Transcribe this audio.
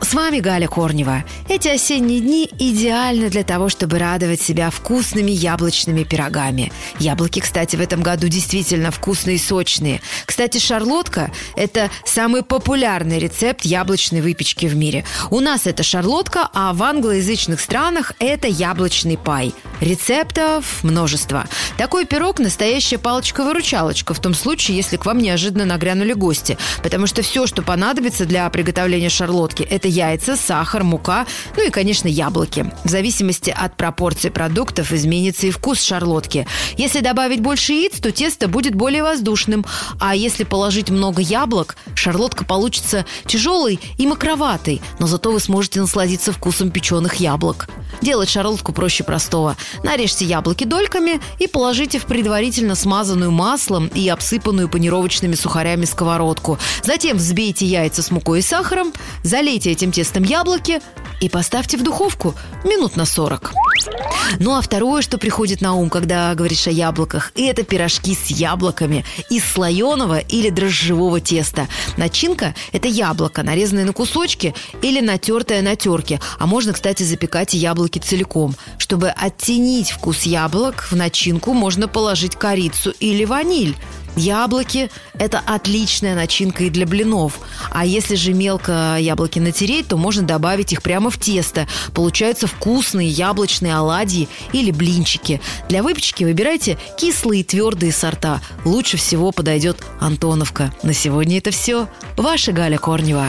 С вами Галя Корнева. Эти осенние дни идеальны для того, чтобы радовать себя вкусными яблочными пирогами. Яблоки, кстати, в этом году действительно вкусные и сочные. Кстати, шарлотка – это самый популярный рецепт яблочной выпечки в мире. У нас это шарлотка, а в англоязычных странах это яблочный пай. Рецептов множество. Такой пирог – настоящая палочка-выручалочка в том случае, если к вам неожиданно нагрянули гости. Потому что все, что понадобится для приготовления шарлотки – это яйца, сахар, мука, ну и, конечно, яблоки. В зависимости от пропорции продуктов изменится и вкус шарлотки. Если добавить больше яиц, то тесто будет более воздушным. А если положить много яблок, шарлотка получится тяжелой и макроватой, но зато вы сможете насладиться вкусом печеных яблок. Делать шарлотку проще простого. Нарежьте яблоки дольками и положите в предварительно смазанную маслом и обсыпанную панировочными сухарями сковородку. Затем взбейте яйца с мукой и сахаром, залейте этим тестом яблоки и поставьте в духовку минут на 40. Ну а второе, что приходит на ум, когда говоришь о яблоках, это пирожки с яблоками из слоеного или дрожжевого теста. Начинка – это яблоко, нарезанное на кусочки или натертое на терке. А можно, кстати, запекать и яблоки целиком. Чтобы оттенить вкус яблок, в начинку можно положить корицу или ваниль. Яблоки – это отличная начинка и для блинов. А если же мелко яблоки натереть, то можно добавить их прямо в тесто. Получаются вкусные яблочные оладьи или блинчики. Для выпечки выбирайте кислые и твердые сорта. Лучше всего подойдет Антоновка. На сегодня это все. Ваша Галя Корнева.